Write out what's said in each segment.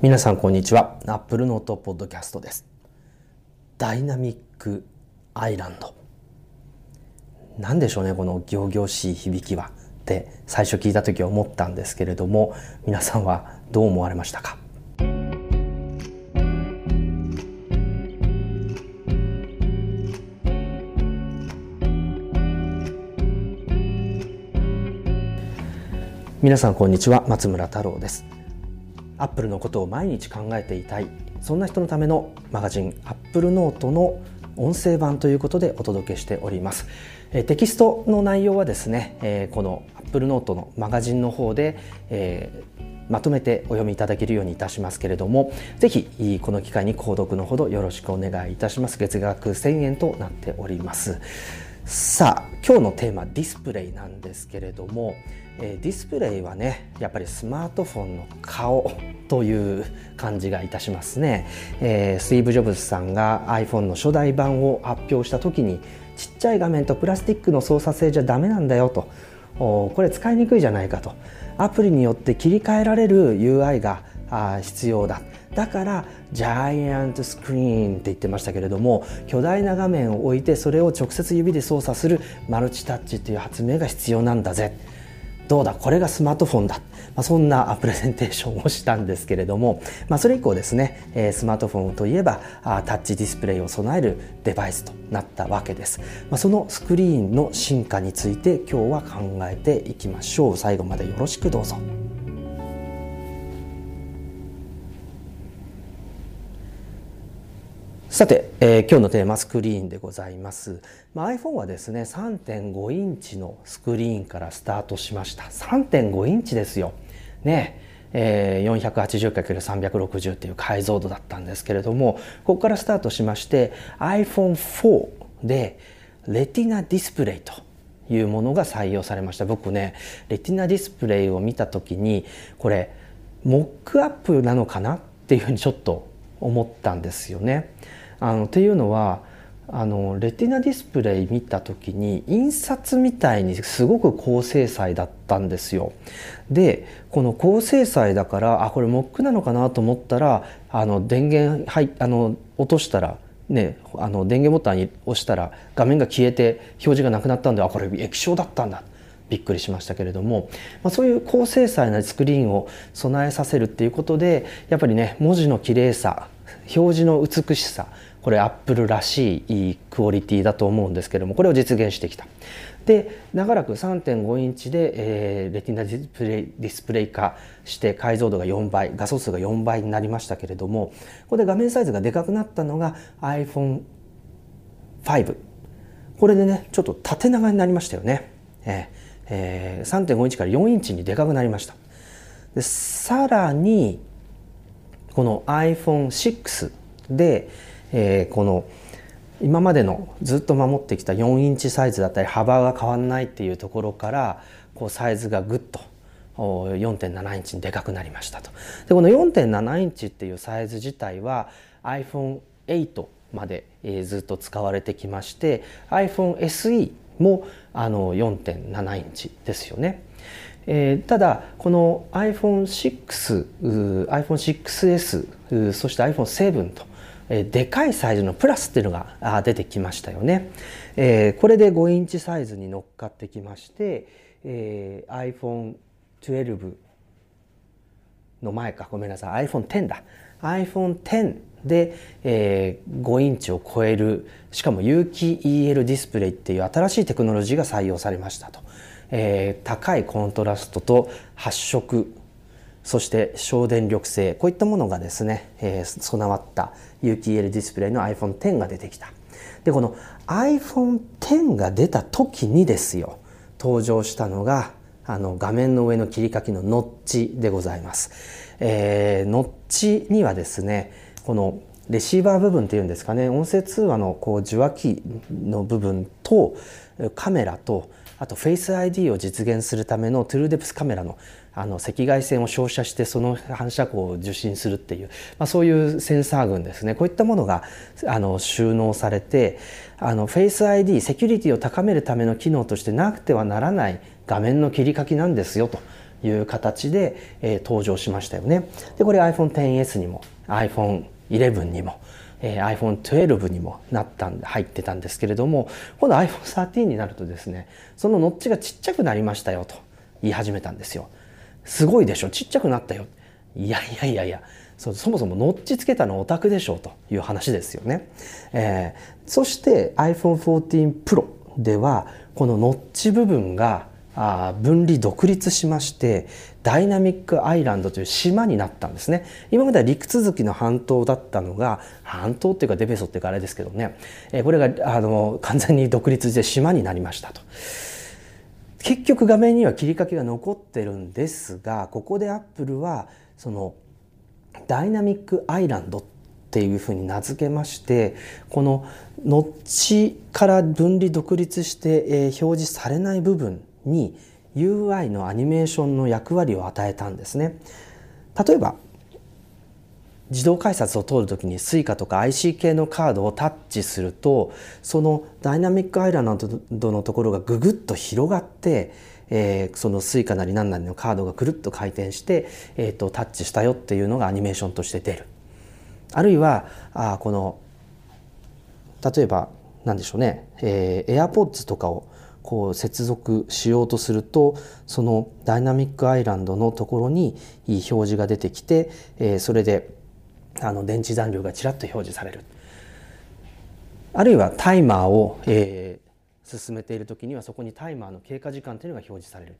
皆さんこんにちは。アップルノートポッドキャストです。ダイナミックアイランド。何でしょうね、この行々しい響きは。って最初聞いた時は思ったんですけれども、皆さんはどう思われましたか？皆さんこんにちは松村太郎ですアップルのことを毎日考えていたい。そんな人のためのマガジンアップルノートの音声版ということでお届けしております。えテキストの内容はですねえこのアップルノートのマガジンの方でえまとめてお読みいただけるようにいたしますけれどもぜひこの機会に購読のほどよろしくお願いいたします。月額1000円となっております。さあ今日のテーマディスプレイなんですけれどもえディスプレイはねやっぱりスマートフォンの顔という感じがいたしますね、えー、スティーブ・ジョブズさんが iPhone の初代版を発表した時にちっちゃい画面とプラスチックの操作性じゃダメなんだよと。これ使いにくいじゃないかと。アプリによって切り替えられる UI が必要だ。だからジャイアントスクリーンって言ってましたけれども巨大な画面を置いてそれを直接指で操作するマルチタッチっていう発明が必要なんだぜ。どうだ？これがスマートフォンだ、まあ、そんなプレゼンテーションをしたんですけれども、まあ、それ以降ですね、えスマートフォンといえばタッチディスプレイを備えるデバイスとなったわけです、まあ、そのスクリーンの進化について今日は考えていきましょう。最後までよろしくどうぞ。さて、えー、今日のテーマスクリーンでございます、まあ、iPhone はですね3.5インチのスクリーンからスタートしました。3.5インチですよ。ねえー、480×360 っていう解像度だったんですけれどもここからスタートしまして iPhone4 でレティナディスプレイというものが採用されました。僕ねレティナディスプレイを見た時にこれモックアップなのかなっていうふうにちょっと思ったんですよね。あのっていうのはあのレティナディスプレイ見た時に印刷みたいにすごく高精細だったんですよ。でこの高精細だからあこれモックなのかなと思ったらあの電源はいあの落としたらね、あの電源ボタンに押したら画面が消えて表示がなくなったんであこれ液晶だったんだびっくりしましたけれども、まあ、そういう高精細なスクリーンを備えさせるっていうことでやっぱりね文字の綺麗さ表示の美しさこれアップルらしいクオリティだと思うんですけれどもこれを実現してきた。で長らく3.5インチで、えー、レティナディスプレイディスプレイ化して解像度が4倍画素数が4倍になりましたけれどもここで画面サイズがでかくなったのが iPhone5 これでねちょっと縦長になりましたよね、ええー、3.5インチから4インチにでかくなりました。でさらにこの iPhone6 で、えー、この今までのずっと守ってきた4インチサイズだったり幅が変わらないっていうところからこうサイズがぐっと4.7インチにでかくなりましたと。でこの4.7インチっていうサイズ自体は iPhone8 まで、えー、ずっと使われてきまして iPhone SE もあの4.7インチですよね。えー、ただこの iPhone6、iPhone6S、そして iPhone7 とでかいサイズのプラスっていうのが出てきましたよね。え、これで5インチサイズに乗っかってきまして、え、iPhone12 の前か。ごめんなさい。iPhone10 だ。iPhone10 で、えー、5インチを超えるしかも有機 EL ディスプレイっていう新しいテクノロジーが採用されましたと、えー、高いコントラストと発色そして省電力性。こういったものがですね、えー、備わった有機 EL ディスプレイの iPhone10 が出てきた。でこの iPhone10 が出た時にですよ登場したのがあの画面の上の切り欠きのノッチでございます、えー、ノッチにはですねこのレシーバー部分っていうんですかね音声通話のこう受話器の部分とカメラとあとフェイス ID を実現するためのトゥルーデプスカメラのあの赤外線を照射してその反射光を受信するっていう、まあ、そういうセンサー群ですねこういったものがあの収納されてあのフェイス ID セキュリティを高めるための機能としてなくてはならない画面の切り欠きなんですよという形で、えー、登場しましたよね。でこれ iPhone XS にも iPhone11 にも、えー、iPhone12 にもなったんで入ってたんですけれども今度 iPhone13 になるとですねそのノッチがちっちゃくなりましたよと言い始めたんですよ。すごいでしょ？ちっちゃくなったよ。いやいやいやいやそそもそもノッチつけたのオタクでしょうという話ですよね。えー、そして iPhone14 Pro ではこのノッチ部分があ分離独立しましてダイナミックアイランドという島になったんですね今までは陸続きの半島だったのが半島っていうかデベソっていうかあれですけどね、え、これがあの完全に独立して島になりましたと。結局画面には切り欠きが残ってるんですがここでアップルはそのダイナミックアイランドっていうふうに名付けましてこのノッチから分離独立して、え、表示されない部分に UI のアニメーションの役割を与えたんですね。例えば自動改札を通るときに Suica とか IC 系のカードをタッチするとそのダイナミックアイランドのところがぐぐっと広がってえー、その Suica なり何なりのカードがくるっと回転して、えーと、タッチしたよっていうのがアニメーションとして出る。あるいはあこの例えば何でしょうね、えー、AirPods とかをこう接続しようとするとそのダイナミックアイランドのところにいい表示が出てきて、えー、それであの電池残量がちらっと表示される。あるいはタイマーを、えー、進めている時にはそこにタイマーの経過時間というのが表示される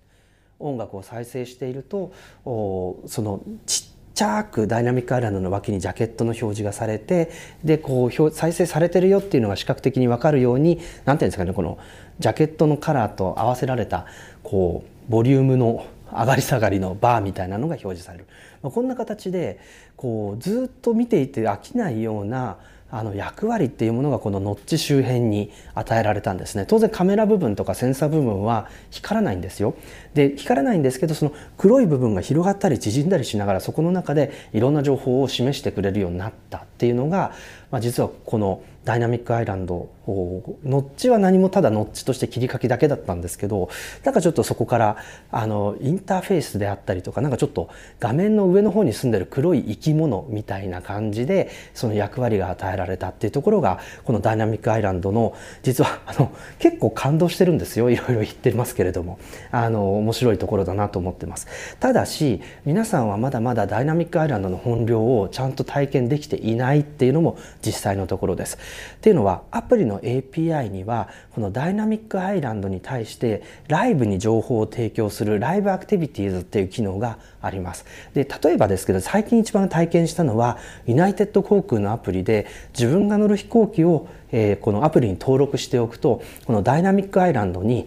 音楽を再生しているとおそのちっちゃくダイナミックアイランドの脇にジャケットの表示がされてでこう再生されてるよっていうのが視覚的に分かるように何ていうんですかねこのジャケットのカラーと合わせられたこうボリュームの上がり下がりのバーみたいなのが表示される、まあ、こんな形でこうずっと見ていて飽きないようなあの役割っていうものがこのノッチ周辺に与えられたんですね。当然カメラ部分とかセンサー部分は光らないんですよ。で光らないんですけどその黒い部分が広がったり縮んだりしながらそこの中でいろんな情報を示してくれるようになったっていうのが、まあ、実はこのダイナミックアイランドノッチは何もただノッチとして切り欠きだけだったんですけどなんかちょっとそこからあのインターフェースであったりとかなんかちょっと画面の上の方に住んでる黒い生き物みたいな感じでその役割が与えられたっていうところがこのダイナミックアイランドの実はあの結構感動してるんですよ。いろいろ言ってますけれども。あの面白いところだなと思ってます。ただし皆さんはまだまだダイナミックアイランドの本領をちゃんと体験できていないっていうのも実際のところです。っていうのはアプリの API にはこのダイナミックアイランドに対してライブに情報を提供するライブアクティビティーズっていう機能があります。で例えばですけど最近一番体験したのはユナイテッド航空のアプリで自分が乗る飛行機を、えー、このアプリに登録しておくとこのダイナミックアイランドに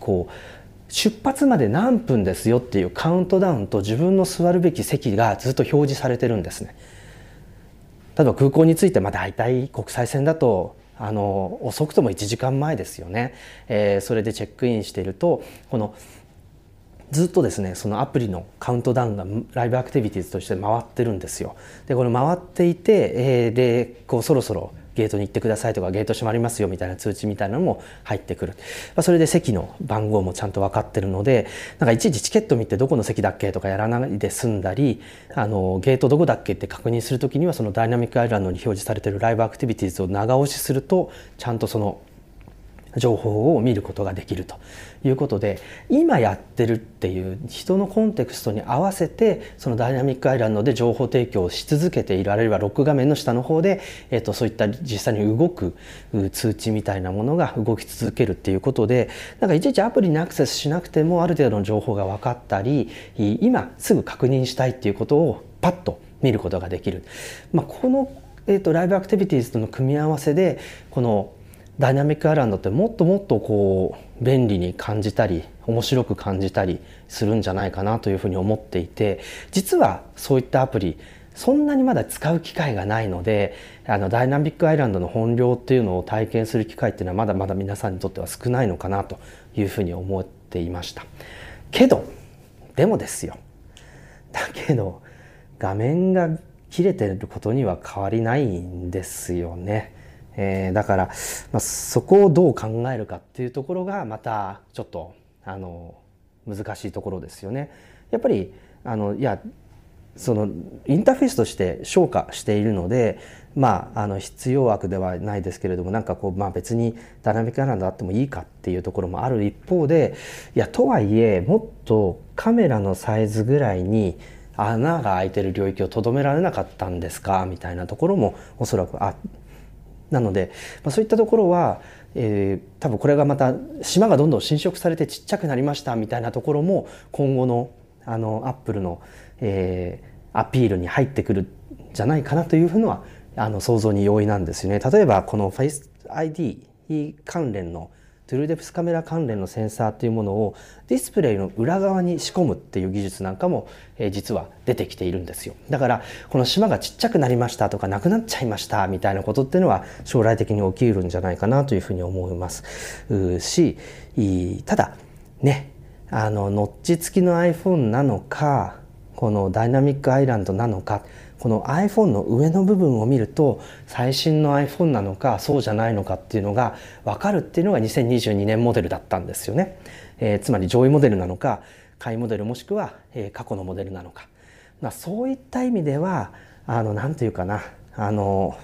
こう出発まで何分ですよっていうカウントダウンと自分の座るべき席がずっと表示されてるんですね。例えば空港についてまあ大体国際線だとあの遅くとも1時間前ですよね、えー、それでチェックインしているとこのずっとですねそのアプリのカウントダウンがライブアクティビティーズとして回ってるんですよ。でこれ回っていて、えー、でこうそろそろゲートに行ってくださいとかゲート閉まりますよみたいな通知みたいなのも入ってくる、まあ、それで席の番号もちゃんと分かってるのでなんかいちいちチケット見てどこの席だっけとかやらないで済んだりあのゲートどこだっけって確認する時にはそのダイナミックアイランドに表示されてるライブアクティビティーズを長押しするとちゃんとその情報を見ることができるということで今やってるっていう人のコンテクストに合わせてそのダイナミックアイランドで情報提供をし続けているあるいはロック画面の下の方で、えー、とそういった実際に動く通知みたいなものが動き続けるっていうことでなんかいちいちアプリにアクセスしなくてもある程度の情報が分かったり今すぐ確認したいっていうことをパッと見ることができる。まあ、このえーと、ライブアクティビティーズとの組み合わせでこのダイナミックアイランドってもっともっとこう便利に感じたり面白く感じたりするんじゃないかなというふうに思っていて実はそういったアプリそんなにまだ使う機会がないのであのダイナミックアイランドの本領っていうのを体験する機会っていうのはまだまだ皆さんにとっては少ないのかなというふうに思っていましたけどでもですよだけど画面が切れてることには変わりないんですよね。えー、だから、まあ、そこをどう考えるかっていうところがまたちょっとあの難しいところですよね。やっぱりあのいやそのインターフェースとして昇華しているのでまああの必要悪ではないですけれどもなんかこうまあ別にダイナミックアイランドあってもいいかっていうところもある一方でいやとはいえもっとカメラのサイズぐらいに穴が開いてる領域をとどめられなかったんですか？みたいなところもおそらくあなので、まあ、そういったところは、えー、多分これがまた島がどんどん侵食されてちっちゃくなりましたみたいなところも今後のあのアップルの、えー、アピールに入ってくるんじゃないかなというふうのはあの想像に容易なんですよね。例えばこの Face ID 関連のトゥルーデプスカメラ関連のセンサーというものをディスプレイの裏側に仕込むっていう技術なんかも、え、実は出てきているんですよ。だからこの島がちっちゃくなりましたとかなくなっちゃいましたみたいなことっていうのは将来的に起きるんじゃないかなというふうに思います。しただねあのノッチ付きの iPhone なのかこのダイナミックアイランドなのかこの iPhone の上の部分を見ると最新の iPhone なのかそうじゃないのかっていうのが分かるっていうのが2022年モデルだったんですよね、えー、つまり上位モデルなのか下位モデルもしくは、えー、過去のモデルなのか、まあ、そういった意味ではあのなんて言うかなあの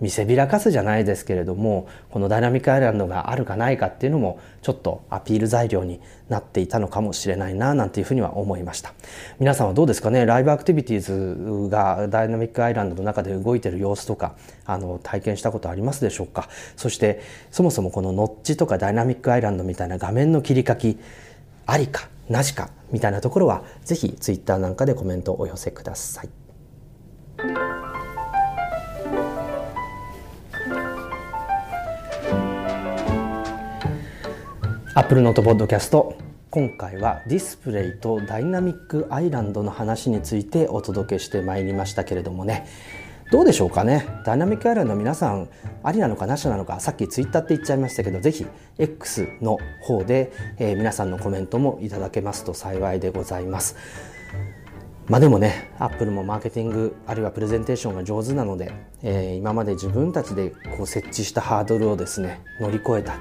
見せびらかすじゃないですけれどもこのダイナミックアイランドがあるかないかっていうのもちょっとアピール材料になっていたのかもしれないななんていうふうには思いました。皆さんはどうですかね？ライブアクティビティーズがダイナミックアイランドの中で動いてる様子とかあの体験したことありますでしょうか？そしてそもそもこのノッチとかダイナミックアイランドみたいな画面の切り書きありかなしかみたいなところは是非ツイッターなんかでコメントをお寄せください。アップルノートポッドキャスト今回はディスプレイとダイナミックアイランドの話についてお届けしてまいりましたけれどもね。どうでしょうかね？ダイナミックアイランド皆さんありなのかなしなのかさっきツイッターって言っちゃいましたけどぜひ X の方で、えー、皆さんのコメントもいただけますと幸いでございます。まあでもねアップルもマーケティングあるいはプレゼンテーションが上手なので、えー、今まで自分たちでこう設置したハードルをですね乗り越えた。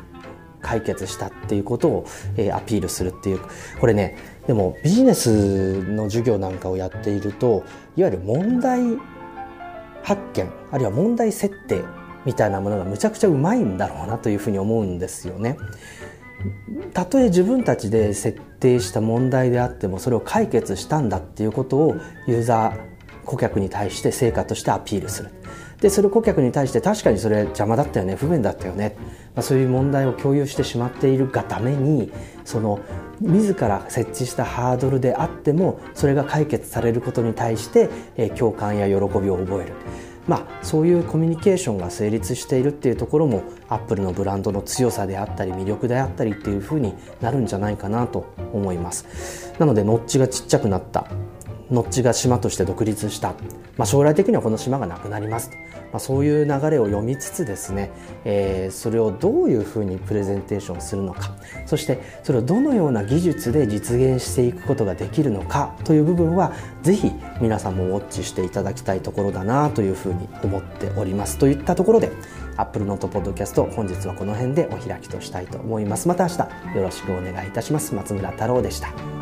解決したっていうことを、えー、アピールするっていうこれねでもビジネスの授業なんかをやっているといわゆる問題発見あるいは問題設定みたいなものがむちゃくちゃうまいんだろうなというふうに思うんですよね。たとえ自分たちで設定した問題であってもそれを解決したんだっていうことをユーザー顧客に対して成果としてアピールするでそれ顧客に対して確かにそれ邪魔だったよね不便だったよね、まあ、そういう問題を共有してしまっているがためにその自ら設置したハードルであってもそれが解決されることに対して、え共感や喜びを覚える。まあ、そういうコミュニケーションが成立しているっていうところもアップルのブランドの強さであったり魅力であったりっていうふうになるんじゃないかなと思いますなのでノッチがちっちゃくなったノッチが島として独立した、まあ、将来的にはこの島がなくなりますと。まあ、そういう流れを読みつつですね、えー、それをどういうふうにプレゼンテーションするのか。そしてそれをどのような技術で実現していくことができるのかという部分はぜひ皆さんもウォッチしていただきたいところだなというふうに思っております。といったところで Apple Note Podcast 本日はこの辺でお開きとしたいと思います。また明日よろしくお願いいたします。松村太郎でした。